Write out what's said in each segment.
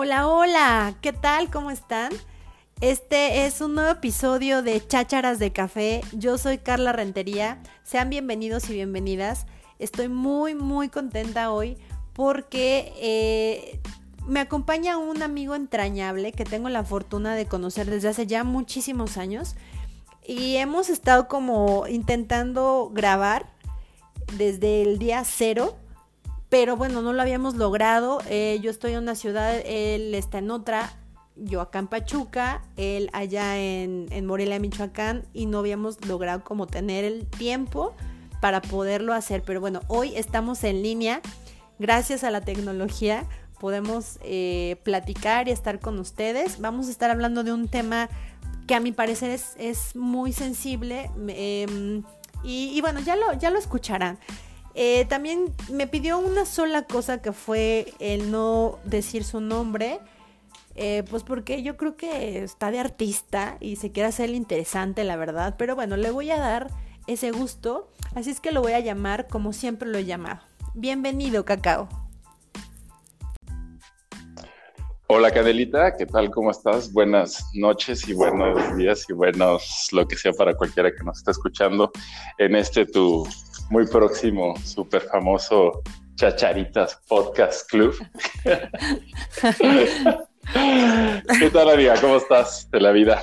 Hola, hola, ¿qué tal? ¿Cómo están? Este es un nuevo episodio de Chácharas de Café. Yo soy Carla Rentería. Sean bienvenidos y bienvenidas. Estoy muy, muy contenta hoy porque eh, me acompaña un amigo entrañable que tengo la fortuna de conocer desde hace ya muchísimos años. Y hemos estado como intentando grabar desde el día cero pero bueno, no lo habíamos logrado. Eh, yo estoy en una ciudad, él está en otra, yo acá en Pachuca, él allá en, en Morelia, Michoacán, y no habíamos logrado como tener el tiempo para poderlo hacer. Pero bueno, hoy estamos en línea, gracias a la tecnología podemos eh, platicar y estar con ustedes. Vamos a estar hablando de un tema que a mi parecer es, es muy sensible em, y, y, bueno, ya lo, ya lo escucharán. Eh, también me pidió una sola cosa que fue el no decir su nombre. Eh, pues porque yo creo que está de artista y se quiere hacer interesante, la verdad. Pero bueno, le voy a dar ese gusto. Así es que lo voy a llamar como siempre lo he llamado. Bienvenido, Cacao. Hola Canelita, ¿qué tal? ¿Cómo estás? Buenas noches y buenos días y buenos lo que sea para cualquiera que nos esté escuchando en este tu muy próximo, súper famoso Chacharitas Podcast Club. ¿Qué tal, amiga? ¿Cómo estás de la vida?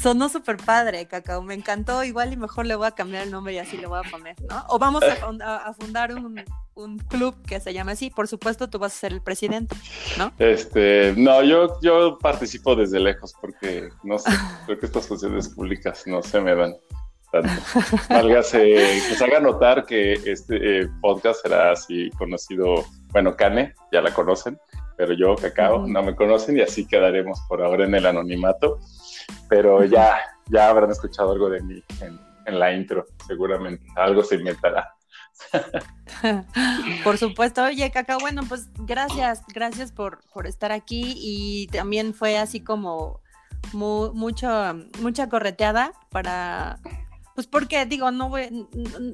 Sonó súper padre, Cacao. Me encantó. Igual y mejor le voy a cambiar el nombre y así le voy a poner, ¿no? O vamos a, fundar un, club que se llame así. Por supuesto, tú vas a ser el presidente, ¿no? Este, no, yo, yo participo desde lejos porque no sé, creo que estas funciones públicas no se me dan tanto. que se haga notar que este eh, podcast será así conocido, bueno, Cane, ya la conocen, pero yo, Cacao, no me conocen y así quedaremos por ahora en el anonimato, pero ya, ya habrán escuchado algo de mí en, la intro, seguramente, algo se inventará. por supuesto, oye, Cacao, bueno, pues gracias, gracias por, por estar aquí y también fue así como mucho, mucha correteada para pues porque digo, no,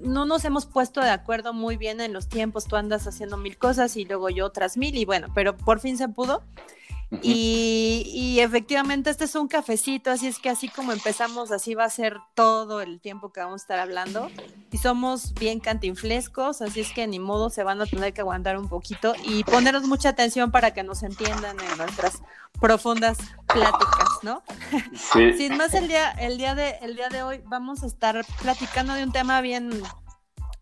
no nos hemos puesto de acuerdo muy bien en los tiempos, tú andas haciendo mil cosas y luego yo otras mil y bueno, pero por fin se pudo. Y, efectivamente este es un cafecito, así es que así como empezamos, así va a ser todo el tiempo que vamos a estar hablando. Y somos bien cantinflescos, así es que ni modo se van a tener que aguantar un poquito y ponernos mucha atención para que nos entiendan en nuestras profundas pláticas, ¿no? Sí. Sin más, el día, el, día de, el día de hoy vamos a estar platicando de un tema bien,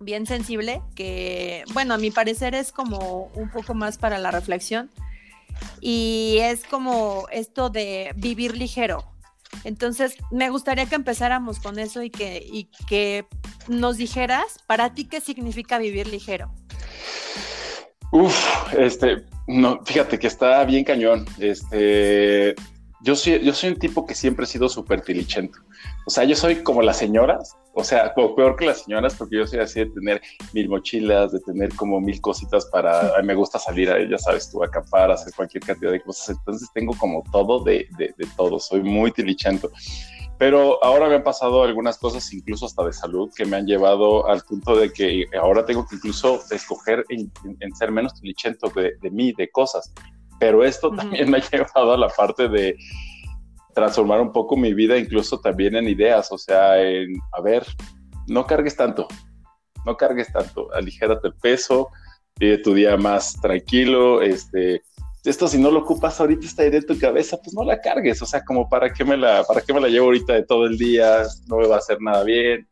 bien sensible, que, bueno, a mi parecer es como un poco más para la reflexión, y es como esto de vivir ligero. Entonces, me gustaría que empezáramos con eso y que, y que nos dijeras, para ti, ¿qué significa vivir ligero? Uf, este, no, fíjate que está bien cañón. Este, yo soy, yo soy un tipo que siempre he sido súper tilichento. O sea, yo soy como las señoras, o sea, peor que las señoras, porque yo soy así de tener mil mochilas, de tener como mil cositas para, me gusta salir a ya sabes, tú acampar, hacer cualquier cantidad de cosas. Entonces tengo como todo de, de, de todo, soy muy tilichento. Pero ahora me han pasado algunas cosas, incluso hasta de salud, que me han llevado al punto de que ahora tengo que incluso escoger en, ser menos tilichento de, de, mí, de cosas. Pero esto también me ha llevado a la parte de transformar un poco mi vida, incluso también en ideas. O sea, en, a ver, no cargues tanto, no cargues tanto, aligérate el peso, vive tu día más tranquilo, este, esto si no lo ocupas ahorita está ahí de tu cabeza, pues no la cargues, o sea, como para qué me la, para qué me la llevo ahorita de todo el día, no me va a hacer nada bien,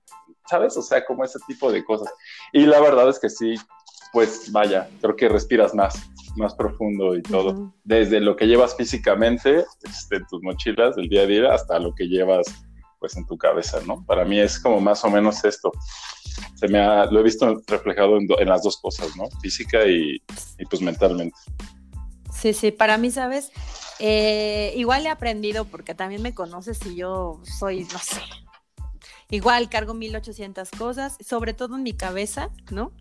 ¿sabes? O sea, como ese tipo de cosas. Y la verdad es que sí, pues vaya, creo que respiras más, más profundo y todo, desde lo que llevas físicamente, este, tus mochilas del día a día, hasta lo que llevas pues en tu cabeza, ¿no? Para mí es como más o menos esto. Se me ha, lo he visto reflejado en, las dos cosas, ¿no? Física y, y pues mentalmente. Sí, sí, para mí, ¿sabes? Eh, igual he aprendido porque también me conoces y yo soy, no sé, igual cargo 1800 cosas, sobre todo en mi cabeza, ¿no?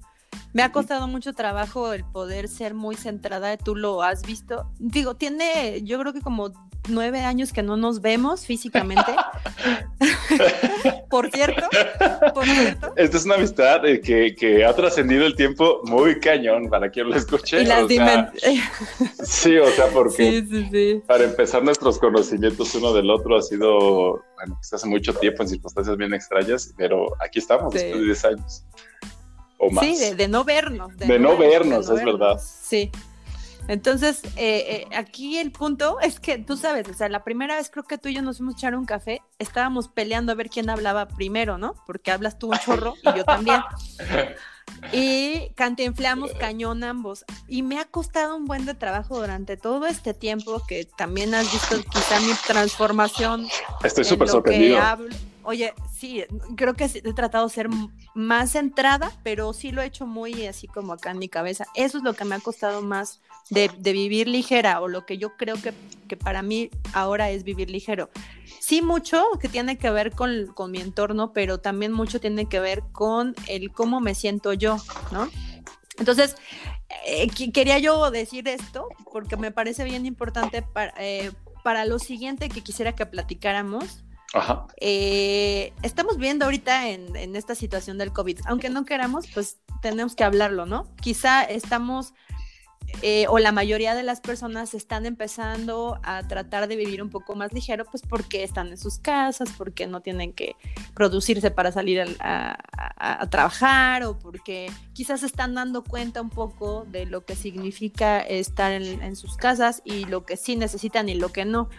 Me ha costado mucho trabajo el poder ser muy centrada, tú lo has visto. Digo, tiene, yo creo que como nueve años que no nos vemos físicamente. por cierto, por cierto. Esta es una amistad eh, que, que, ha trascendido el tiempo muy cañón para quien lo escuche. sí, o sea, porque para empezar nuestros conocimientos uno del otro ha sido, bueno, pues hace mucho tiempo en circunstancias bien extrañas, pero aquí estamos después de 10 años. O más. Sí, de, no vernos. De, no, vernos, es verdad. Sí. Entonces, eh, eh, aquí el punto es que tú sabes, o sea, la primera vez creo que tú y yo nos fuimos a echar un café, estábamos peleando a ver quién hablaba primero, ¿no? Porque hablas tú un chorro y yo también. Y cantinflamos cañón ambos. Y me ha costado un buen de trabajo durante todo este tiempo que también has visto quizá mi transformación. Estoy súper sorprendido. Oye, sí, creo que he tratado de ser más centrada, pero sí lo he hecho muy así como acá en mi cabeza. Eso es lo que me ha costado más de, vivir ligera o lo que yo creo que, que, para mí ahora es vivir ligero. Sí, mucho que tiene que ver con, con mi entorno, pero también mucho tiene que ver con el cómo me siento yo, ¿no? Entonces, eh, quería yo decir esto porque me parece bien importante para, eh, para lo siguiente que quisiera que platicáramos Ajá. Eh, estamos viendo ahorita en, esta situación del COVID, aunque no queramos, pues tenemos que hablarlo, ¿no? Quizá estamos, eh, o la mayoría de las personas están empezando a tratar de vivir un poco más ligero, pues porque están en sus casas, porque no tienen que producirse para salir a, trabajar, o porque quizás están dando cuenta un poco de lo que significa estar en sus casas y lo que sí necesitan y lo que no.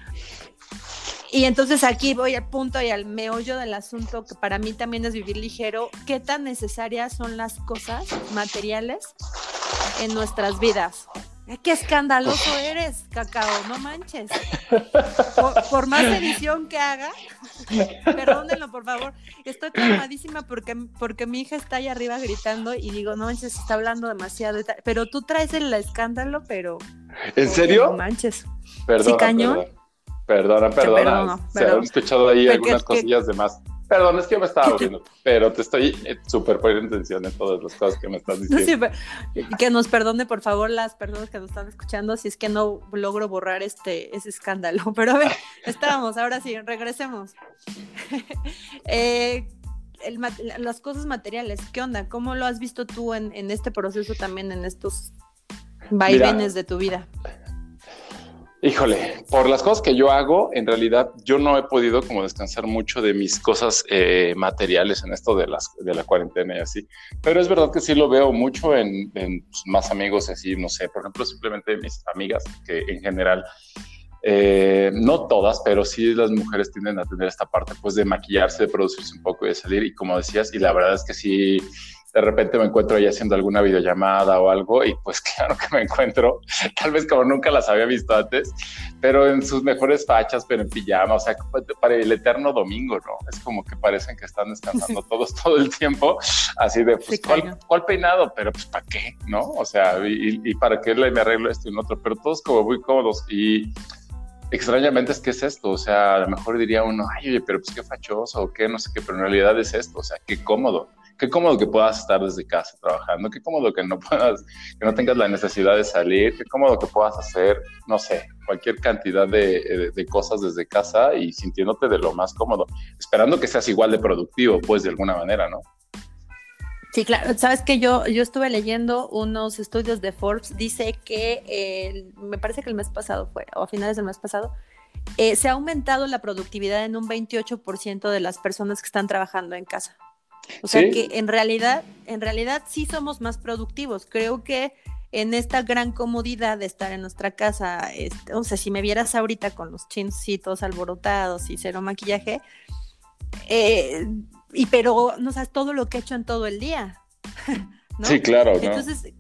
Y entonces aquí voy al punto y al meollo del asunto, que para mí también es vivir ligero. ¿Qué tan necesarias son las cosas materiales en nuestras vidas? Qué escandaloso eres, cacao, no manches. Por, más edición que haga, perdónenlo por favor. Estoy traumadísima porque, porque mi hija está ahí arriba gritando y digo, no manches, está hablando demasiado. Pero tú traes el escándalo, pero. ¿En serio? No manches. Perdón. ¿Sí, cañón? Perdona, perdona. se han escuchado ahí algunas cosillas de más. Perdón, es que yo me estaba abriendo, pero te estoy eh, súper poniendo atención en todas las cosas que me estás diciendo. que nos perdone, por favor, las personas que nos están escuchando, si es que no logro borrar este, ese escándalo. Pero a ver, estábamos, ahora sí, regresemos. eh, las cosas materiales, ¿qué onda? ¿Cómo lo has visto tú en, en este proceso también, en estos vaivenes de tu vida? Híjole, por las cosas que yo hago, en realidad yo no he podido como descansar mucho de mis cosas eh, materiales en esto de, las, de la cuarentena y así. Pero es verdad que sí lo veo mucho en, pues, más amigos, así, no sé, por ejemplo, simplemente mis amigas, que en general, eh, no todas, pero sí las mujeres tienden a tener esta parte pues de maquillarse, de producirse un poco y de salir. Y como decías, y la verdad es que sí de repente me encuentro ahí haciendo alguna videollamada o algo y pues claro que me encuentro, tal vez como nunca las había visto antes, pero en sus mejores fachas, pero en pijama, o sea, para el eterno domingo, ¿no? Es como que parecen que están descansando todos todo el tiempo, así de, pues, ¿cuál, peinado? Pero pues, ¿para qué? ¿No? O sea, y, para qué le me arreglo esto y lo otro, pero todos como muy cómodos y extrañamente es que es esto, o sea, a lo mejor diría uno, ay, oye, pero pues qué fachoso o qué, no sé qué, pero en realidad es esto, o sea, qué cómodo qué cómodo que puedas estar desde casa trabajando, qué cómodo que no puedas, que no tengas la necesidad de salir, qué cómodo que puedas hacer, no sé, cualquier cantidad de, cosas desde casa y sintiéndote de lo más cómodo, esperando que seas igual de productivo, pues de alguna manera, ¿no? Sí, claro. Sabes que yo, yo estuve leyendo unos estudios de Forbes. Dice que me parece que el mes pasado fue, o a finales del mes pasado, eh, se ha aumentado la productividad en un 28% de las personas que están trabajando en casa. O sea que en realidad, en realidad sí somos más productivos. Creo que en esta gran comodidad de estar en nuestra casa, este, o sea, si me vieras ahorita con los chincitos alborotados y cero maquillaje, eh, y pero no sabes todo lo que he hecho en todo el día. Sí, claro. Entonces,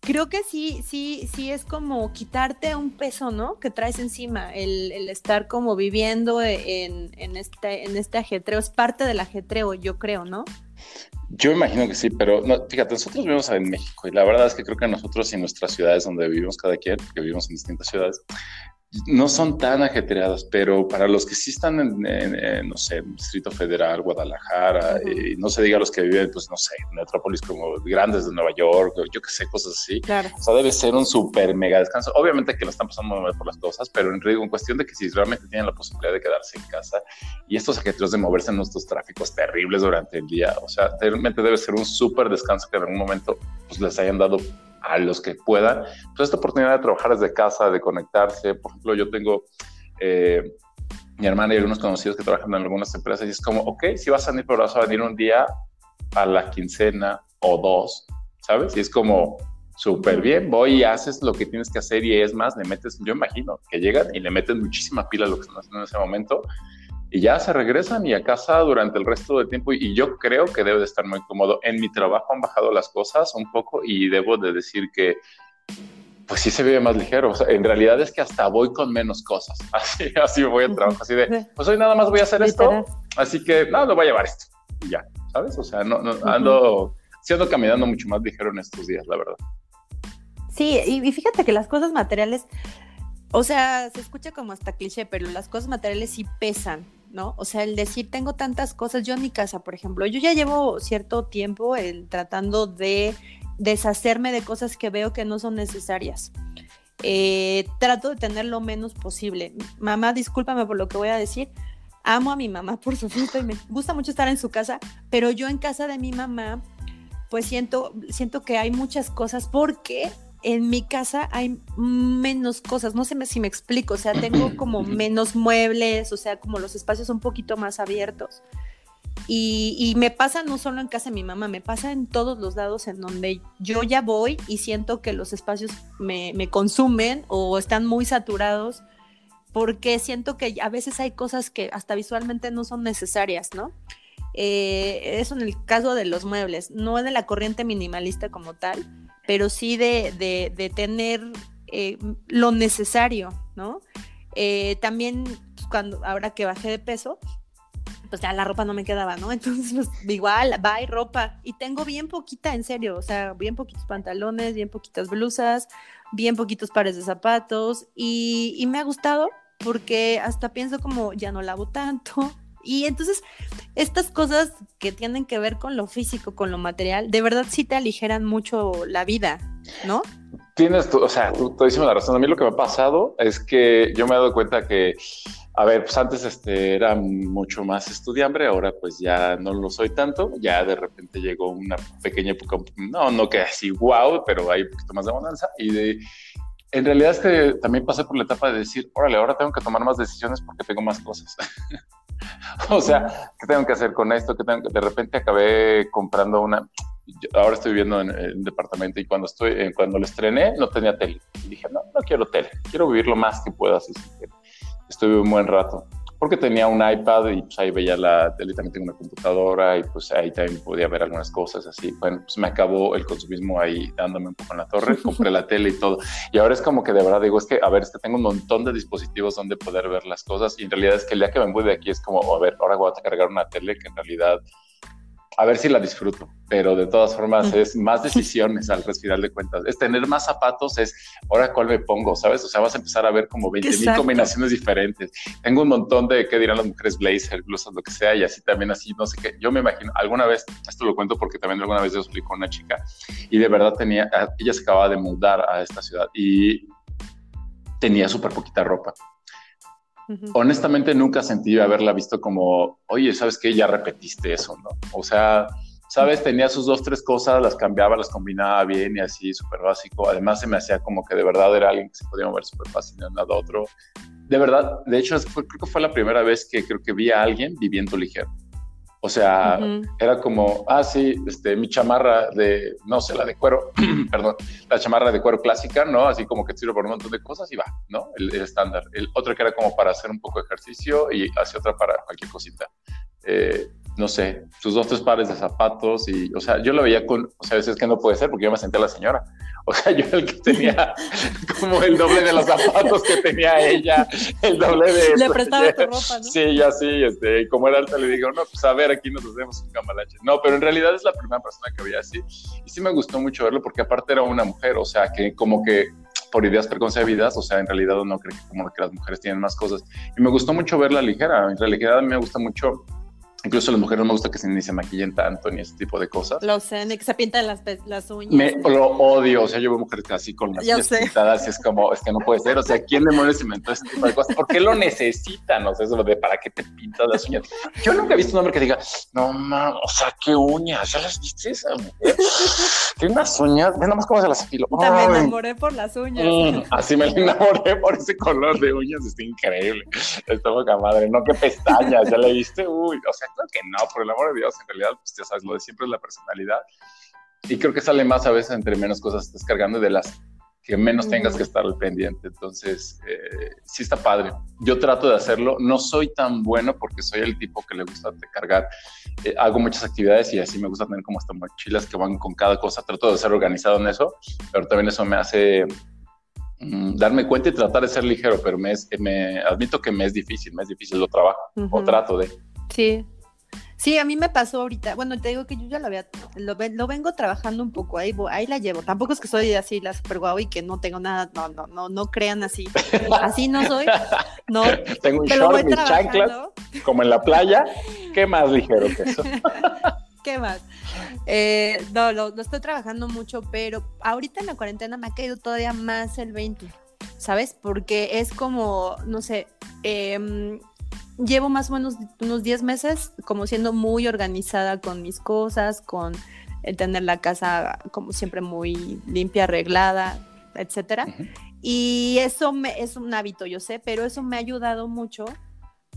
creo que sí, sí, sí es como quitarte un peso, ¿no? Que traes encima, el, estar como viviendo en, en, este, en este ajetreo, es parte del ajetreo, yo creo, ¿no? Yo imagino que sí, pero fíjate, nosotros vivimos en México y la verdad es que creo que nosotros y nuestras ciudades donde vivimos cada quien, que vivimos en distintas ciudades, no son tan ajetreadas, pero para los que sí están en, no sé, Distrito Federal, Guadalajara, y no se diga los que viven, pues no sé, en metrópolis como grandes de Nueva York, yo qué sé, cosas así. Claro. O sea, debe ser un súper mega descanso. Obviamente que lo están pasando mal por las cosas, pero en, en cuestión de que si realmente tienen la posibilidad de quedarse en casa y estos ajetreos de moverse en nuestros tráficos terribles durante el día, o sea, realmente debe ser un súper descanso que en algún momento pues les hayan dado a los que puedan, pues esta oportunidad de trabajar desde casa, de conectarse. Por ejemplo, yo tengo eh, mi hermana y algunos conocidos que trabajan en algunas empresas y es como, ok, si vas a venir, pero vas a venir un día a la quincena o dos, ¿sabes? Y es como, súper bien, voy y haces lo que tienes que hacer y es más, le metes, yo imagino que llegan y le meten muchísima pila a lo que están haciendo en ese momento y ya se regresan y a casa durante el resto del tiempo y yo creo que debe de estar muy cómodo. En mi trabajo han bajado las cosas un poco y debo de decir que pues sí se vive más ligero. O sea, en realidad es que hasta voy con menos cosas. Así, así voy al trabajo, así de, pues hoy nada más voy a hacer esto, así que no, no voy a llevar esto. Y ya, ¿sabes? O sea, no, no ando, siendo caminando mucho más ligero en estos días, la verdad. Sí, y fíjate que las cosas materiales, o sea, se escucha como hasta cliché, pero las cosas materiales sí pesan. ¿No? O sea, el decir, tengo tantas cosas, yo en mi casa, por ejemplo, yo ya llevo cierto tiempo el, tratando de deshacerme de cosas que veo que no son necesarias. Eh, trato de tener lo menos posible. Mamá, discúlpame por lo que voy a decir. Amo a mi mamá, por supuesto, y me gusta mucho estar en su casa, pero yo en casa de mi mamá, pues siento, siento que hay muchas cosas porque en mi casa hay menos cosas, no sé si me explico, o sea, tengo como menos muebles, o sea, como los espacios un poquito más abiertos. Y, me pasa no solo en casa de mi mamá, me pasa en todos los lados en donde yo ya voy y siento que los espacios me, consumen o están muy saturados porque siento que a veces hay cosas que hasta visualmente no son necesarias, ¿no? Eh, eso en el caso de los muebles, no de la corriente minimalista como tal, pero sí de, tener eh, lo necesario, ¿no? Eh, también pues, cuando ahora que bajé de peso, pues ya la ropa no me quedaba, ¿no? Entonces, pues, igual, y ropa. Y tengo bien poquita, en serio, o sea, bien poquitos pantalones, bien poquitas blusas, bien poquitos pares de zapatos. Y, y me ha gustado porque hasta pienso como, ya no lavo tanto, y entonces, estas cosas que tienen que ver con lo físico, con lo material, de verdad sí te aligeran mucho la vida, ¿no? Tienes, o sea, tú, tú dices la razón. A mí lo que me ha pasado es que yo me he dado cuenta que, a ver, pues antes este, era mucho más estudiambre, ahora pues ya no lo soy tanto. Ya de repente llegó una pequeña época, no, no que así wow, pero hay un poquito más de bonanza. Y de, en realidad es que también pasé por la etapa de decir, órale, ahora tengo que tomar más decisiones porque tengo más cosas. o sea, ¿qué tengo que hacer con esto? ¿Qué tengo De repente acabé comprando una. ahora estoy viviendo en, un departamento y cuando estoy, cuando lo estrené no tenía tele. Y dije, no, no quiero tele, quiero vivir lo más que pueda. Así estuve un buen rato porque tenía un iPad y pues ahí veía la tele, también tengo una computadora y pues ahí también podía ver algunas cosas así. Bueno, pues me acabó el consumismo ahí dándome un poco en la torre, compré la tele y todo. Y ahora es como que de verdad digo, es que, a ver, es que tengo un montón de dispositivos donde poder ver las cosas y en realidad es que el día que me voy de aquí es como, a ver, ahora voy a cargar una tele que en realidad a ver si la disfruto, pero de todas formas es más decisiones al respirar de cuentas. Es tener más zapatos, es ahora cuál me pongo, ¿sabes? O sea, vas a empezar a ver como 20 mil combinaciones diferentes. Tengo un montón de, ¿qué dirán las mujeres? Blazer, blusas, lo que sea, y así también, así, no sé qué. Yo me imagino, alguna vez, esto lo cuento porque también alguna vez yo explico a una chica y de verdad tenía, ella se acababa de mudar a esta ciudad y tenía súper poquita ropa honestamente nunca sentí haberla visto como, oye, ¿sabes qué? Ya repetiste eso, ¿no? O sea, ¿sabes? Tenía sus dos, tres cosas, las cambiaba, las combinaba bien y así, súper básico. Además, se me hacía como que de verdad era alguien que se podía mover súper fácil de un lado a otro. De verdad, de hecho, creo que fue la primera vez que creo que vi a alguien viviendo ligero. O sea, era como, ah, sí, este, mi chamarra de, no sé, la de cuero, perdón, la chamarra de cuero clásica, ¿no? Así como que sirve por un montón de cosas y va, ¿no? El, estándar. El otro que era como para hacer un poco de ejercicio y hacia otra para cualquier cosita. Eh, no sé, sus dos, tres pares de zapatos y, o sea, yo lo veía con, o sea, a veces que no puede ser porque yo me senté a la señora. O sea, yo el que tenía como el doble de los zapatos que tenía ella, el doble de... Le prestaba tu ropa, ¿no? Sí, ya sí, este, como era alta, le digo, no, pues a ver, aquí nos hacemos un camalache. No, pero en realidad es la primera persona que veía así. Y sí me gustó mucho verlo porque aparte era una mujer, o sea, que como que por ideas preconcebidas, o sea, en realidad uno cree que como que las mujeres tienen más cosas. Y me gustó mucho verla ligera, en realidad me gusta mucho Incluso a las mujeres no me gusta que se, ni se maquillen tanto ni ese tipo de cosas. Lo sé, ni que se pintan las, las uñas. Me, lo odio, o sea, yo veo mujeres así con las uñas pintadas y es como, es que no puede ser, o sea, ¿quién demonios inventó ese tipo de cosas? ¿Por qué lo necesitan? O sea, eso de para qué te pintas las uñas. Yo nunca he visto un hombre que diga, no mames, o sea, qué uñas, ya las viste esa mujer. Tiene unas uñas, ve nomás cómo se las afiló. También me enamoré por las uñas. Mm, así me enamoré por ese color de uñas, está increíble. Está boca madre, no, qué pestañas, ya le viste, uy, o sea, creo que no, por el amor de Dios, en realidad, pues ya sabes, lo de siempre es la personalidad. Y creo que sale más a veces entre menos cosas estás cargando de las que menos tengas que estar al pendiente. Entonces, eh, sí está padre. Yo trato de hacerlo. No soy tan bueno porque soy el tipo que le gusta cargar. Eh, hago muchas actividades y así me gusta tener como hasta mochilas que van con cada cosa. Trato de ser organizado en eso, pero también eso me hace mm, darme cuenta y tratar de ser ligero, pero me, me, admito que me es difícil, me es difícil, lo trabajo o trato de. Sí, Sí, a mí me pasó ahorita, bueno, te digo que yo ya lo había, lo, lo vengo trabajando un poco, ahí, ahí la llevo. Tampoco es que soy así la super guau y que no tengo nada, no, no, no, no crean así. Así no soy. No. Tengo un short, mis chanclas, como en la playa. ¿Qué más ligero que eso? ¿Qué más? Eh, no, lo, lo, estoy trabajando mucho, pero ahorita en la cuarentena me ha caído todavía más el 20, ¿sabes? Porque es como, no sé, eh, llevo más o menos unos 10 meses como siendo muy organizada con mis cosas, con el tener la casa como siempre muy limpia, arreglada, etcétera. Y eso me, es un hábito, yo sé, pero eso me ha ayudado mucho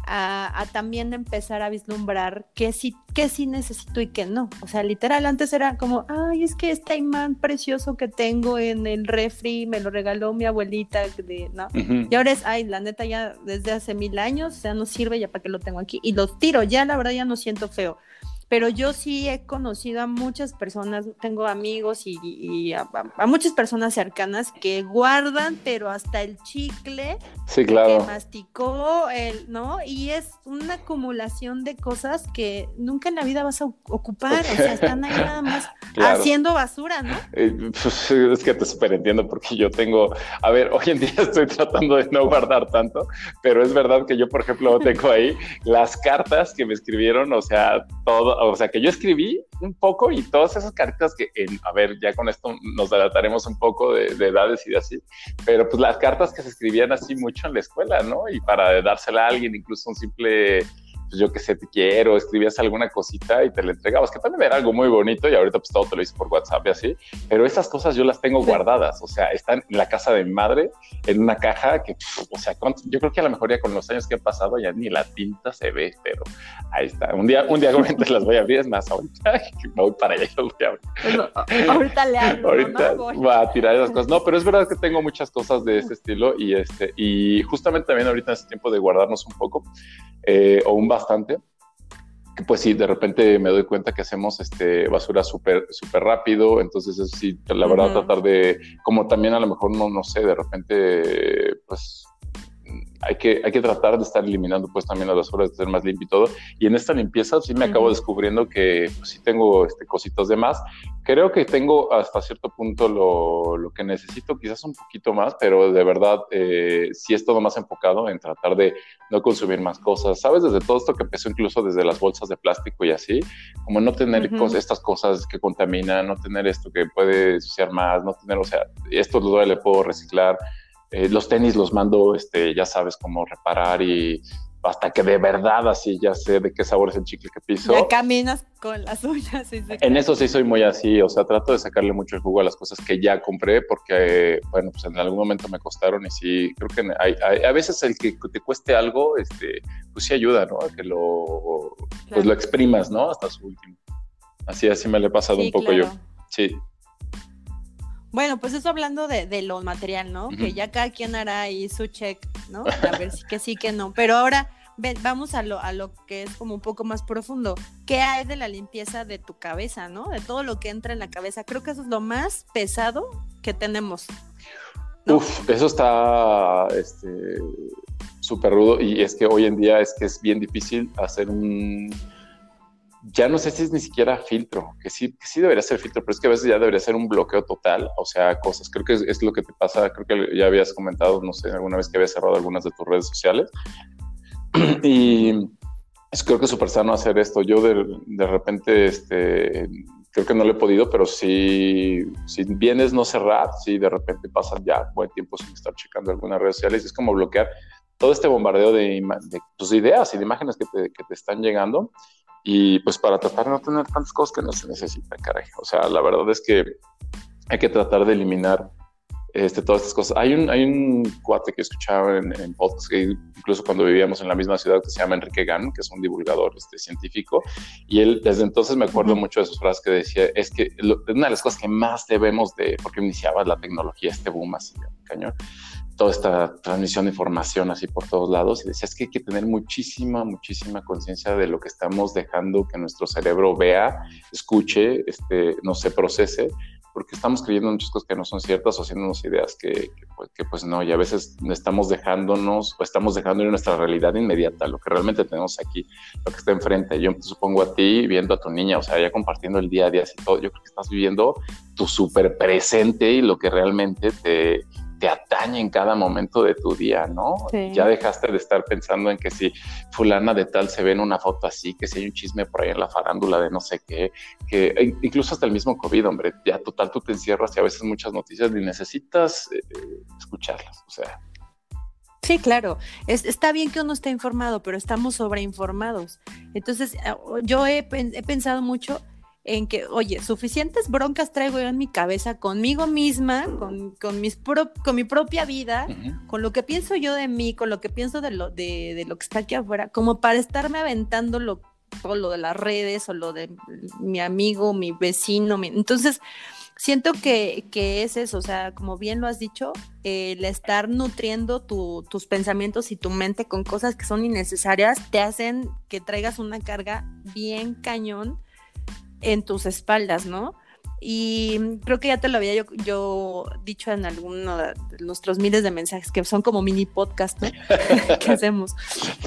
a, también empezar a vislumbrar qué sí, qué sí necesito y qué no. O sea, literal, antes era como, ay, es que este imán precioso que tengo en el refri me lo regaló mi abuelita, de, ¿no? Y ahora es, ay, la neta ya desde hace mil años, ya no sirve, ya para qué lo tengo aquí. Y los tiro, ya la verdad ya no siento feo pero yo sí he conocido a muchas personas, tengo amigos y, a, muchas personas cercanas que guardan, pero hasta el chicle sí, claro. que masticó, el, ¿no? Y es una acumulación de cosas que nunca en la vida vas a ocupar, o sea, están ahí nada más haciendo basura, ¿no? Eh, pues, es que te súper entiendo porque yo tengo, a ver, hoy en día estoy tratando de no guardar tanto, pero es verdad que yo, por ejemplo, tengo ahí las cartas que me escribieron, o sea, todo o sea, que yo escribí un poco y todas esas cartas que, en, a ver, ya con esto nos adaptaremos un poco de, de, edades y de así, pero pues las cartas que se escribían así mucho en la escuela, ¿no? Y para dársela a alguien, incluso un simple pues yo que sé, te quiero, escribías alguna cosita y te la entregabas, que también era algo muy bonito y ahorita pues todo te lo hice por WhatsApp y así, pero esas cosas yo las tengo guardadas, o sea, están en la casa de mi madre, en una caja que, o sea, yo creo que a lo mejor ya con los años que he pasado ya ni la tinta se ve, pero ahí está. Un día, un día las voy a abrir, es más, ahorita me voy para allá y los voy a abrir. ahorita le hablo. ahorita va a tirar esas cosas. No, pero es verdad que tengo muchas cosas de ese estilo y este, y justamente también ahorita en este tiempo de guardarnos un poco, eh, o un bastante, que pues sí, de repente me doy cuenta que hacemos este, basura súper súper rápido, entonces eso sí, la verdad, tratar de, como también a lo mejor no, no sé, de repente, pues hay que, hay que tratar de estar eliminando pues también las basuras, de ser más limpio y todo. Y en esta limpieza sí me acabo descubriendo que pues, sí tengo este, cositas de más. Creo que tengo hasta cierto punto lo, lo que necesito, quizás un poquito más, pero de verdad eh, sí es todo más enfocado en tratar de no consumir más cosas. ¿Sabes? Desde todo esto que empezó incluso desde las bolsas de plástico y así, como no tener estas cosas que contaminan, no tener esto que puede ensuciar más, no tener, o sea, esto lo le puedo reciclar. Eh, los tenis los mando, este, ya sabes cómo reparar y hasta que de verdad así ya sé de qué sabor es el chicle que piso. Ya caminas con las uñas. en eso sí soy muy así, o sea, trato de sacarle mucho el jugo a las cosas que ya compré porque, bueno, pues en algún momento me costaron y sí, creo que hay, a veces el que te cueste algo, este, pues sí ayuda, ¿no? A que lo, pues lo exprimas, ¿no? Hasta su último. Así, así me le he pasado un poco yo. Sí. Bueno, pues eso hablando de, lo material, ¿no? Que ya cada quien hará ahí su check, ¿no? A ver si que sí, que no. Pero ahora vamos a lo, a lo que es como un poco más profundo. ¿Qué hay de la limpieza de tu cabeza, ¿no? De todo lo que entra en la cabeza. Creo que eso es lo más pesado que tenemos. Uf, eso está este súper rudo y es que hoy en día es que es bien difícil hacer un ya no sé si es ni siquiera filtro, que sí, que sí debería ser filtro, pero es que a veces ya debería ser un bloqueo total, o sea, cosas, creo que es, lo que te pasa, creo que ya habías comentado, no sé, alguna vez que habías cerrado algunas de tus redes sociales, y es, creo que es súper sano hacer esto, yo de, de, repente, este, creo que no lo he podido, pero si, si vienes no cerrar, si de repente pasan ya buen tiempo sin estar checando algunas redes sociales, es como bloquear todo este bombardeo de, tus ideas y de imágenes que te, que te están llegando y pues para tratar de no tener tantas cosas que no se necesitan, caray. O sea, la verdad es que hay que tratar de eliminar este, todas estas cosas. Hay un, hay un cuate que escuchaba en, en podcast, que incluso cuando vivíamos en la misma ciudad, que se llama Enrique Gann, que es un divulgador este, científico, y él desde entonces me acuerdo mucho de sus frases que decía, es que una de las cosas que más debemos de, porque iniciaba la tecnología, este boom así, cañón, toda esta transmisión de información así por todos lados y decía, es que hay que tener muchísima, muchísima conciencia de lo que estamos dejando que nuestro cerebro vea, escuche, este, no se procese, porque estamos creyendo muchas cosas que no son ciertas o haciéndonos ideas que, pues, que, pues, no, y a veces estamos dejándonos o estamos dejando en nuestra realidad inmediata, lo que realmente tenemos aquí, lo que está enfrente. Yo supongo a ti viendo a tu niña, o sea, ya compartiendo el día a día y todo, yo creo que estás viviendo tu súper presente y lo que realmente te, te atañe en cada momento de tu día, ¿no? Ya dejaste de estar pensando en que si fulana de tal se ve en una foto así, que si hay un chisme por ahí en la farándula de no sé qué, que incluso hasta el mismo COVID, hombre, ya total tú te encierras y a veces muchas noticias ni necesitas eh, escucharlas, o sea. Sí, claro. está bien que uno esté informado, pero estamos sobreinformados. Entonces, eh, yo he, he pensado mucho en que, oye, suficientes broncas traigo yo en mi cabeza conmigo misma, con, con, mis con mi propia vida, con lo que pienso yo de mí, con lo que pienso de lo, de, de lo que está aquí afuera, como para estarme aventando lo, todo lo de las redes o lo de mi amigo, mi vecino. Entonces, siento que, que, es eso, o sea, como bien lo has dicho, el estar nutriendo tu, tus pensamientos y tu mente con cosas que son innecesarias te hacen que traigas una carga bien cañón en tus espaldas, ¿no? Y creo que ya te lo había yo, dicho en alguno de nuestros miles de mensajes, que son como mini podcast, ¿no? ¿Qué hacemos?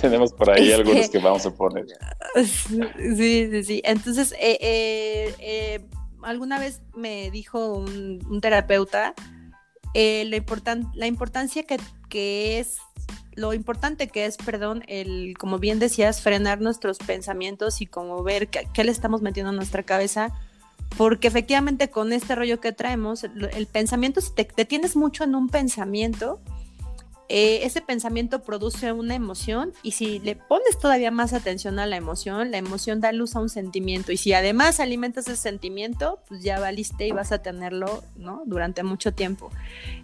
Tenemos por ahí algunos que vamos a poner. Sí, sí, sí. Entonces, eh, eh, eh, alguna vez me dijo un, terapeuta la, la importancia que, que es lo importante que es, perdón, el, como bien decías, frenar nuestros pensamientos y como ver qué, le estamos metiendo en nuestra cabeza, porque efectivamente con este rollo que traemos, el, pensamiento, si te detienes mucho en un pensamiento, eh, ese pensamiento produce una emoción y si le pones todavía más atención a la emoción, la emoción da luz a un sentimiento y si además alimentas ese sentimiento, pues ya valiste y vas a tenerlo. Durante mucho tiempo.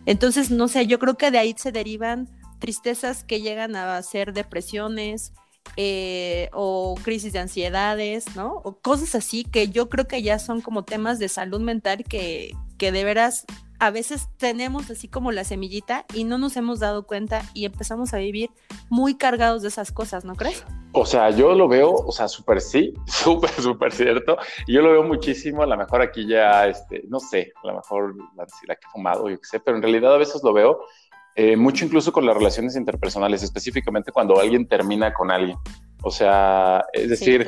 Entonces, no sé, yo creo que de ahí se derivan tristezas que llegan a ser depresiones eh, o crisis de ansiedades, ¿no? O cosas así que yo creo que ya son como temas de salud mental que, que de veras a veces tenemos así como la semillita y no nos hemos dado cuenta y empezamos a vivir muy cargados de esas cosas, ¿no crees? O sea, yo lo veo, o sea, súper sí, súper, súper cierto. Yo lo veo muchísimo, a lo mejor aquí ya, este, no sé, a lo mejor la, la que he fumado, yo qué sé, pero en realidad a veces lo veo eh, mucho incluso con las relaciones interpersonales, específicamente cuando alguien termina con alguien. O sea, es decir,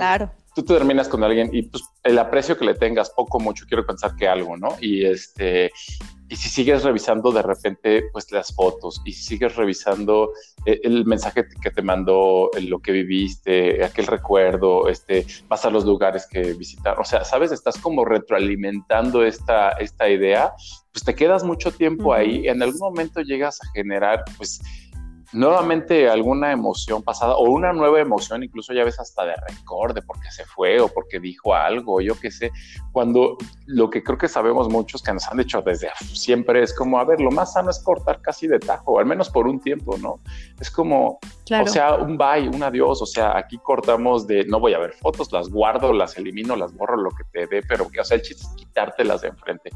tú te terminas con alguien y pues el aprecio que le tengas, poco, mucho, quiero pensar que algo, ¿no? Y este, y si sigues revisando de repente pues las fotos y si sigues revisando eh, el mensaje que te mandó, lo que viviste, aquel recuerdo, este, vas a los lugares que visitar, o sea, sabes, estás como retroalimentando esta, esta idea, pues te quedas mucho tiempo ahí, en algún momento llegas a generar pues nuevamente alguna emoción pasada o una nueva emoción, incluso ya ves hasta de récord, de por qué se fue o porque dijo algo, yo qué sé, cuando lo que creo que sabemos muchos que nos han dicho desde siempre es como, a ver, lo más sano es cortar casi de tajo, al menos por un tiempo, ¿no? Es como, o sea, un bye, un adiós, o sea, aquí cortamos de, no voy a ver fotos, las guardo, las elimino, las borro, lo que te dé, pero que, o sea, el chiste es quitártelas de enfrente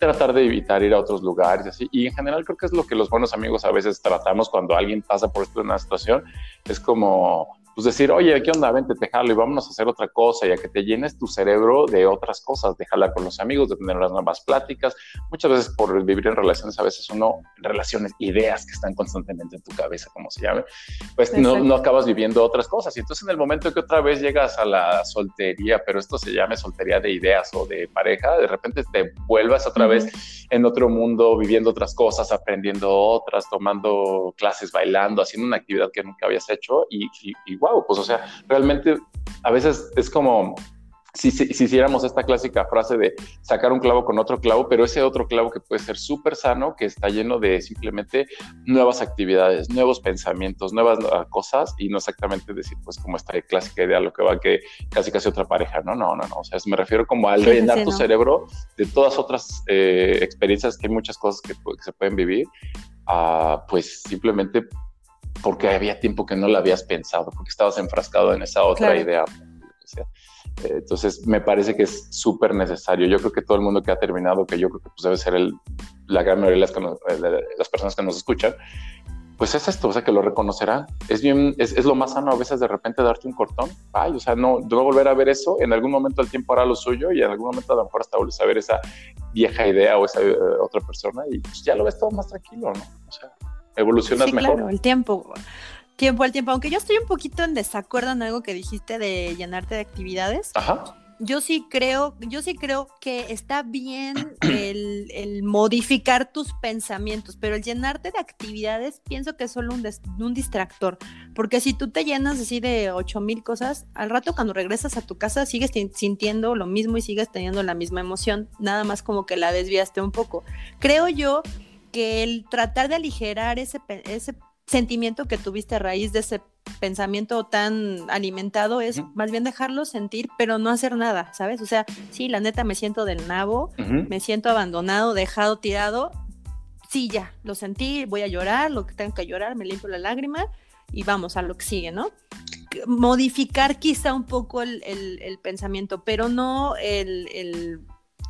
tratar de evitar ir a otros lugares y así. Y en general creo que es lo que los buenos amigos a veces tratamos cuando alguien pasa por una situación. Es como, pues decir, oye, ¿qué onda? Vente, te jalo y vámonos a hacer otra cosa y a que te llenes tu cerebro de otras cosas, de jalar con los amigos, de tener las nuevas pláticas. Muchas veces por vivir en relaciones, a veces uno, relaciones, ideas que están constantemente en tu cabeza, como se llame, pues no, no, acabas viviendo otras cosas. Y entonces en el momento que otra vez llegas a la soltería, pero esto se llame soltería de ideas o de pareja, de repente te vuelvas otra vez en otro mundo, viviendo otras cosas, aprendiendo otras, tomando clases, bailando, haciendo una actividad que nunca habías hecho y, y, wow, pues o sea, realmente a veces es como si, si, hiciéramos esta clásica frase de sacar un clavo con otro clavo, pero ese otro clavo que puede ser súper sano, que está lleno de simplemente nuevas actividades, nuevos pensamientos, nuevas uh, cosas, y no exactamente decir, pues, como esta clásica idea, lo que va que casi casi otra pareja, no, no, no, no, o sea, me refiero como al rellenar tu cerebro de todas otras eh, experiencias, que hay muchas cosas que, que se pueden vivir, uh, pues simplemente porque había tiempo que no la habías pensado, porque estabas enfrascado en esa otra idea. Entonces, me parece que es súper necesario. Yo creo que todo el mundo que ha terminado, que yo creo que pues, debe ser el, la gran mayoría de las, eh, las, personas que nos escuchan, pues es esto, o sea, que lo reconocerán. Es bien, es, es, lo más sano a veces de repente darte un cortón. Ay, o sea, no, no volver a ver eso. En algún momento el tiempo hará lo suyo y en algún momento a lo mejor hasta vuelves a ver esa vieja idea o esa eh, otra persona y pues, ya lo ves todo más tranquilo, ¿no? O sea, evolucionas sí, mejor. Claro, el tiempo. Tiempo al tiempo. Aunque yo estoy un poquito en desacuerdo en algo que dijiste de llenarte de actividades. Ajá. Yo sí creo, yo sí creo que está bien el, el modificar tus pensamientos, pero el llenarte de actividades pienso que es solo un, un distractor. Porque si tú te llenas así de ocho mil cosas, al rato cuando regresas a tu casa sigues sintiendo lo mismo y sigues teniendo la misma emoción, nada más como que la desviaste un poco. Creo yo que el tratar de aligerar ese, ese sentimiento que tuviste a raíz de ese pensamiento tan alimentado es más bien dejarlo sentir, pero no hacer nada, ¿sabes? O sea, sí, la neta me siento del nabo, me siento abandonado, dejado, tirado. Sí, ya, lo sentí, voy a llorar, lo que tengo que llorar, me limpio la lágrima y vamos a lo que sigue, ¿no? Modificar quizá un poco el, el pensamiento, pero no el el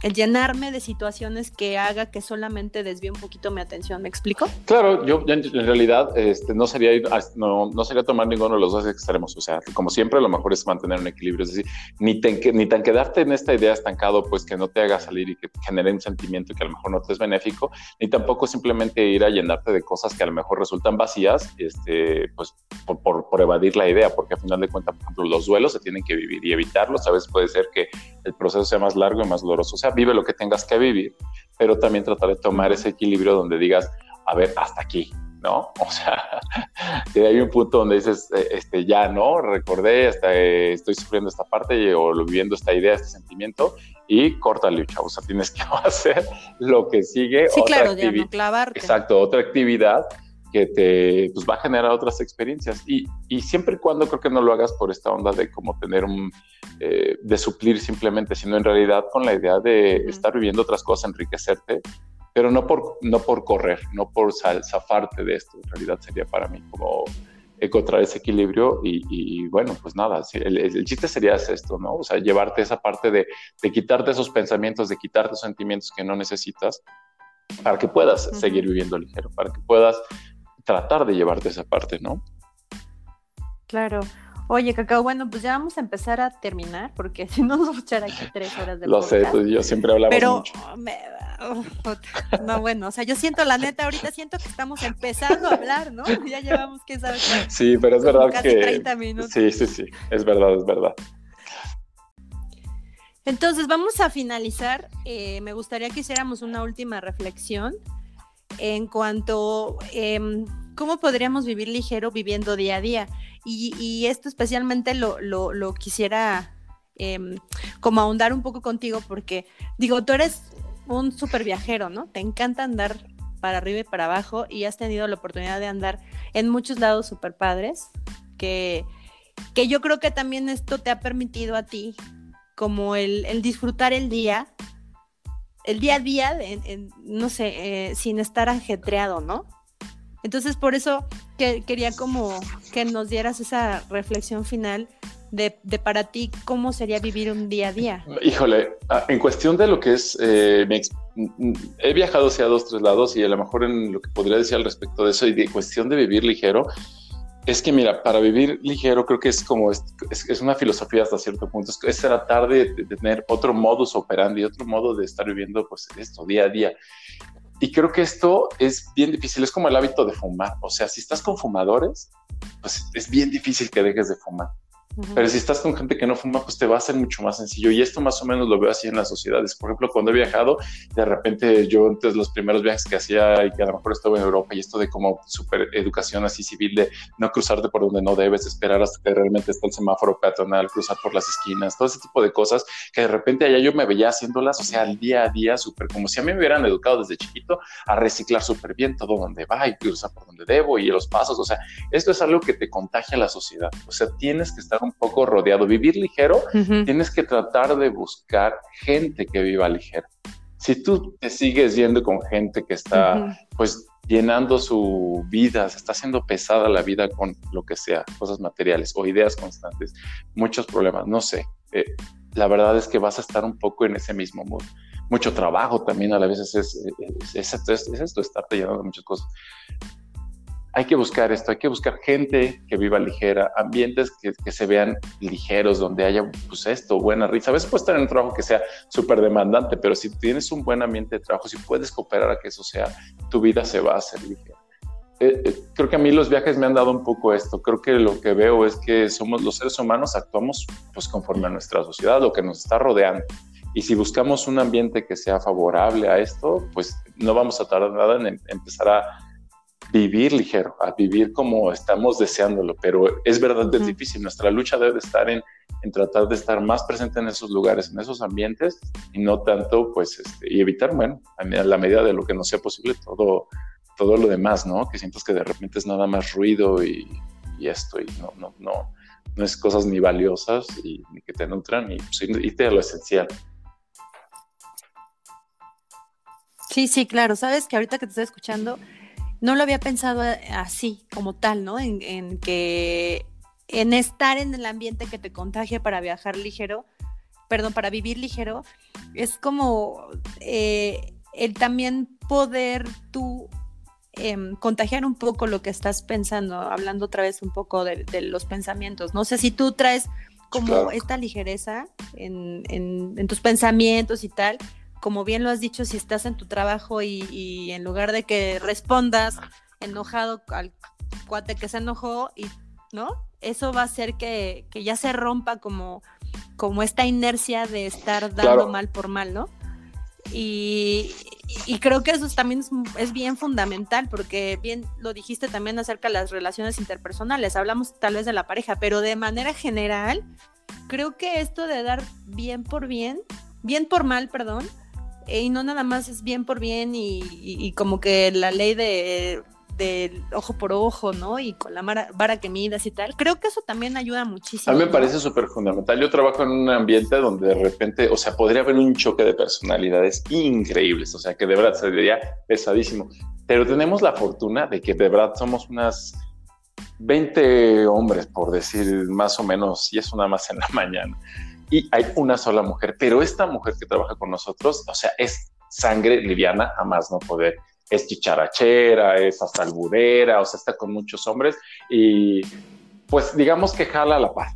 llenarme de situaciones que haga que solamente desvíe un poquito mi atención. ¿Me explico? Claro, yo en realidad este, no, sería no, no, sería tomar ninguno de los dos extremos. O sea, como siempre, lo mejor es mantener un equilibrio. Es decir, ni, ni tan quedarte en esta idea estancado, pues que no te haga salir y que te genere un sentimiento que a lo mejor no te es benéfico, ni tampoco simplemente ir a llenarte de cosas que a lo mejor resultan vacías, este, pues por, por, por evadir la idea, porque a final de cuentas, por ejemplo, los duelos se tienen que vivir y evitarlos. A veces puede ser que el proceso sea más largo y más doloroso. Sea, vive lo que tengas que vivir, pero también tratar de tomar ese equilibrio donde digas, a ver, hasta aquí, ¿no? O sea, que hay un punto donde dices, eh, este, ya, ¿no? Recordé, hasta, eh, estoy sufriendo esta parte o viviendo esta idea, este sentimiento, y córtale, chavo. O sea, tienes que hacer lo que sigue. Sí, claro, ya no clavarte. Exacto, otra actividad que te pues, va a generar otras experiencias. Y, y, siempre y cuando creo que no lo hagas por esta onda de como tener un, eh, de suplir simplemente, sino en realidad con la idea de estar viviendo otras cosas, enriquecerte, pero no por, no por correr, no por zafarte de esto. En realidad sería para mí como encontrar ese equilibrio y, y bueno, pues nada, el, el, chiste sería esto, ¿no? O sea, llevarte esa parte de, de quitarte esos pensamientos, de quitarte esos sentimientos que no necesitas para que puedas seguir viviendo ligero, para que puedas tratar de llevarte esa parte, ¿no? Claro. Oye, Cacao, bueno, pues ya vamos a empezar a terminar, porque si no nos vamos a echar aquí tres horas de Lo sé, pues yo siempre hablaba Pero, mucho. no, bueno, o sea, yo siento, la neta, ahorita siento que estamos empezando a hablar, ¿no? Ya llevamos, quién sabe Sí, pero es verdad casi que... 30 minutos. Sí, sí, sí, es verdad, es verdad. Entonces, vamos a finalizar. Eh, me gustaría que hiciéramos una última reflexión en cuanto eh, cómo podríamos vivir ligero viviendo día a día. Y, esto especialmente lo, lo, quisiera eh, como ahondar un poco contigo porque digo, tú eres un súper viajero, ¿no? Te encanta andar para arriba y para abajo y has tenido la oportunidad de andar en muchos lados súper padres que, que yo creo que también esto te ha permitido a ti como el disfrutar el día el día a día, no sé, eh, sin estar ajetreado, ¿no? Entonces, por eso que, quería como que nos dieras esa reflexión final de, para ti, cómo sería vivir un día a día. Híjole, ah, en cuestión de lo que es, eh, mi he viajado hacia dos, tres lados y a lo mejor en lo que podría decir al respecto de eso y de cuestión de vivir ligero, Es que mira, para vivir ligero creo que es como, es, es una filosofía hasta cierto punto, es, tratar de, de, tener otro modus operandi, otro modo de estar viviendo pues esto día a día. Y creo que esto es bien difícil, es como el hábito de fumar, o sea, si estás con fumadores, pues es bien difícil que dejes de fumar. Pero si estás con gente que no fuma, pues te va a ser mucho más sencillo. Y esto más o menos lo veo así en las sociedades. Por ejemplo, cuando he viajado, de repente yo antes los primeros viajes que hacía y que a lo mejor estaba en Europa y esto de como super educación así civil de no cruzarte por donde no debes, esperar hasta que realmente está el semáforo peatonal, cruzar por las esquinas, todo ese tipo de cosas que de repente allá yo me veía haciéndolas, o sea, al día a día, súper como si a mí me hubieran educado desde chiquito a reciclar súper bien todo donde va y cruzar por donde debo y los pasos. O sea, esto es algo que te contagia la sociedad. O sea, tienes que estar un poco rodeado. Vivir ligero, tienes que tratar de buscar gente que viva ligero. Si tú te sigues yendo con gente que está, pues, llenando su vida, se está haciendo pesada la vida con lo que sea, cosas materiales o ideas constantes, muchos problemas, no sé. Eh, la verdad es que vas a estar un poco en ese mismo mood. Mucho trabajo también a la vez es, es, es, es esto, estarte llenando de muchas cosas hay que buscar esto, hay que buscar gente que viva ligera, ambientes que, se vean ligeros, donde haya, pues esto, buena risa. A veces puedes estar en un trabajo que sea súper demandante, pero si tienes un buen ambiente de trabajo, si puedes cooperar a que eso sea, tu vida se va a hacer ligera. Eh, eh, creo que a mí los viajes me han dado un poco esto. Creo que lo que veo es que somos los seres humanos, actuamos pues conforme a nuestra sociedad, lo que nos está rodeando. Y si buscamos un ambiente que sea favorable a esto, pues no vamos a tardar nada en em, empezar a vivir ligero, a vivir como estamos deseándolo, pero es verdad, es difícil. Nuestra lucha debe estar en, en, tratar de estar más presente en esos lugares, en esos ambientes y no tanto, pues, este, y evitar, bueno, a la medida de lo que no sea posible, todo, todo lo demás, ¿no? Que sientas que de repente es nada más ruido y, y esto, y no, no, no, no es cosas ni valiosas y ni que te nutran y, pues, y te lo esencial. Sí, sí, claro. Sabes que ahorita que te estoy escuchando, no lo había pensado eh, así, como tal, ¿no? En, que en estar en el ambiente que te contagia para viajar ligero, perdón, para vivir ligero, es como eh, el también poder tú em, contagiar un poco lo que estás pensando, hablando otra vez un poco de, los pensamientos. No sé si tú traes como esta ligereza en, en, tus pensamientos y tal, como bien lo has dicho, si estás en tu trabajo y, en lugar de que respondas enojado al cuate que se enojó, y, ¿no? Eso va a hacer que, ya se rompa como, como esta inercia de estar dando mal por mal, ¿no? Y, creo que eso también es, bien fundamental, porque bien lo dijiste también acerca de las relaciones interpersonales, hablamos tal vez de la pareja, pero de manera general, creo que esto de dar bien por bien, bien por mal, perdón, y no nada más es bien por bien y, como que la ley de, ojo por ojo, ¿no? Y con la vara que midas y tal. Creo que eso también ayuda muchísimo. A mí me parece súper fundamental. Yo trabajo en un ambiente donde de repente, o sea, podría haber un choque de personalidades increíbles, o sea, que de verdad sería pesadísimo. Pero tenemos la fortuna de que de verdad somos unas 20 hombres, por decir más o menos, y eso nada más en la mañana y hay una sola mujer, pero esta mujer que trabaja con nosotros, o sea, es sangre liviana a más no poder. Es chicharachera, es hasta alburera, o sea, está con muchos hombres y pues digamos que jala la paz.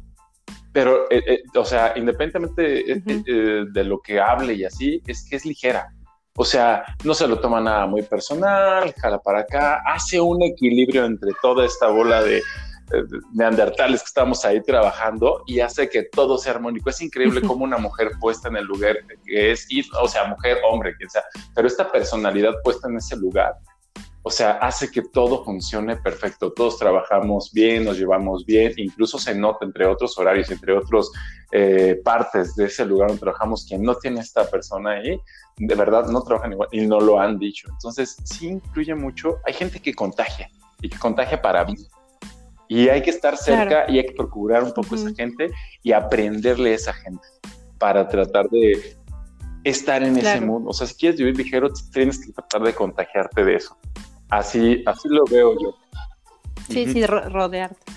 Pero, eh, eh, o sea, independientemente eh, de lo que hable y así, es que es ligera. O sea, no se lo toma nada muy personal, jala para acá, hace un equilibrio entre toda esta bola de, neandertales que estamos ahí trabajando y hace que todo sea armónico. Es increíble cómo una mujer puesta en el lugar que es, o sea, mujer, hombre, quien sea, pero esta personalidad puesta en ese lugar, o sea, hace que todo funcione perfecto. Todos trabajamos bien, nos llevamos bien, incluso se nota entre otros horarios, entre otros eh, partes de ese lugar donde trabajamos, quien no tiene esta persona ahí, de verdad no trabajan igual y no lo han dicho. Entonces, sí influye mucho. Hay gente que contagia y que contagia para bien y hay que estar cerca y hay que procurar un poco esa gente y aprenderle a esa gente para tratar de estar en ese mundo. O sea, si quieres vivir ligero, tienes que tratar de contagiarte de eso. Así, así lo veo yo. Sí, sí, rodearte.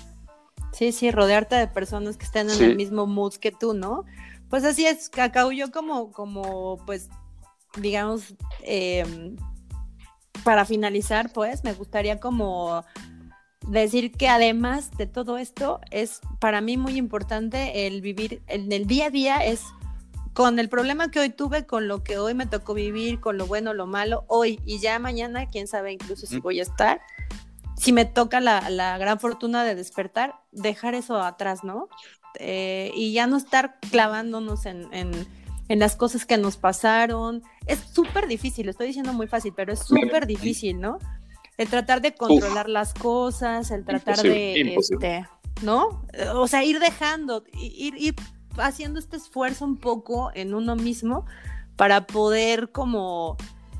Sí, sí, rodearte de personas que estén en el mismo mood que tú, ¿no? Pues así es, Cacao, yo como, como, pues, digamos, em, para finalizar, pues, me gustaría como decir que además de todo esto, es para mí muy importante el vivir en el día a día, es con el problema que hoy tuve, con lo que hoy me tocó vivir, con lo bueno, lo malo, hoy y ya mañana, quién sabe incluso si voy a estar, si me toca la, gran fortuna de despertar, dejar eso atrás, ¿no? Eh, y ya no estar clavándonos en, en las cosas que nos pasaron. Es súper difícil, lo estoy diciendo muy fácil, pero es súper difícil, ¿no? El tratar de controlar las cosas, el tratar de, este, ¿no? O sea, ir dejando, ir, ir haciendo este esfuerzo un poco en uno mismo para poder como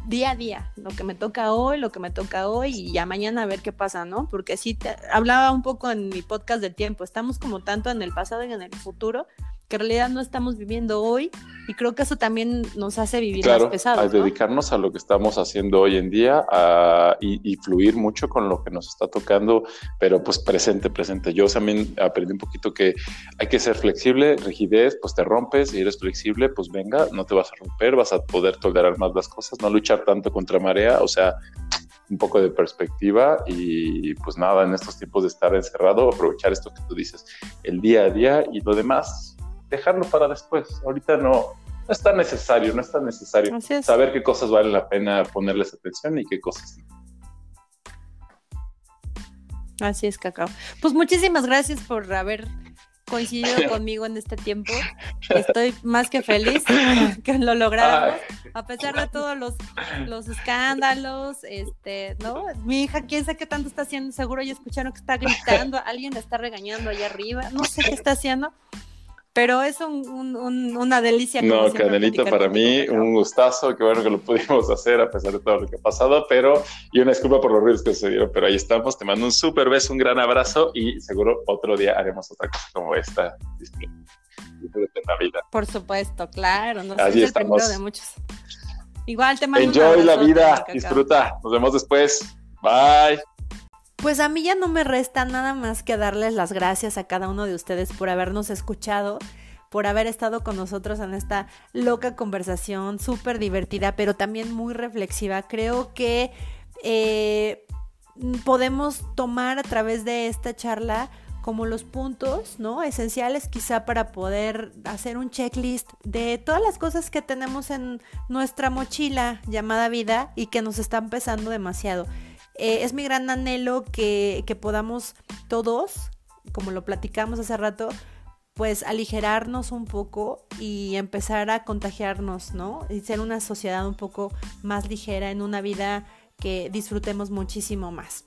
día a día, lo que me toca hoy, lo que me toca hoy y ya mañana a ver qué pasa, ¿no? Porque sí, te, hablaba un poco en mi podcast del tiempo, estamos como tanto en el pasado y en el futuro que en realidad no estamos viviendo hoy y creo que eso también nos hace vivir más pesado. A dedicarnos a lo que estamos haciendo hoy en día y, fluir mucho con lo que nos está tocando, pero pues presente, presente. Yo también aprendí un poquito que hay que ser flexible, rigidez, pues te rompes, y eres flexible, pues venga, no te vas a romper, vas a poder tolerar más las cosas, no luchar tanto contra marea, o sea, un poco de perspectiva y pues nada, en estos tiempos de estar encerrado, aprovechar esto que tú dices, el día a día y lo demás, dejarlo para después. Ahorita no, no es tan necesario, no es tan necesario saber qué cosas vale la pena ponerles atención y qué cosas no. Así es, Cacao. Pues muchísimas gracias por haber coincidido conmigo en este tiempo. Estoy más que feliz que lo logramos, a pesar de todos los, los escándalos, este, ¿no? Mi hija, quién sabe qué tanto está haciendo, seguro ya escucharon que está gritando, alguien la está regañando allá arriba, no sé qué está haciendo, pero es un, una delicia. No, Canelita, para mí un gustazo, qué bueno que lo pudimos hacer a pesar de todo lo que ha pasado, pero y una disculpa por los ruidos que se dieron, pero ahí estamos, te mando un súper beso, un gran abrazo y seguro otro día haremos otra cosa como esta. Disfruten la vida. Por supuesto, claro, no Así es el primero de muchos. Igual te mando Enjoy la vida, disfruta, nos vemos después. Bye. Pues a mí ya no me resta nada más que darles las gracias a cada uno de ustedes por habernos escuchado, por haber estado con nosotros en esta loca conversación, súper divertida, pero también muy reflexiva. Creo que eh, podemos tomar a través de esta charla como los puntos, ¿no? Esenciales quizá para poder hacer un checklist de todas las cosas que tenemos en nuestra mochila llamada vida y que nos están pesando demasiado. Eh, es mi gran anhelo que, podamos todos, como lo platicamos hace rato, pues aligerarnos un poco y empezar a contagiarnos, ¿no? Y ser una sociedad un poco más ligera en una vida que disfrutemos muchísimo más.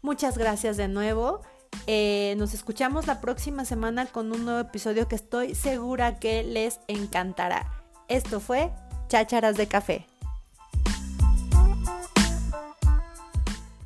Muchas gracias de nuevo. Eh, nos escuchamos la próxima semana con un nuevo episodio que estoy segura que les encantará. Esto fue Chácharas de Café.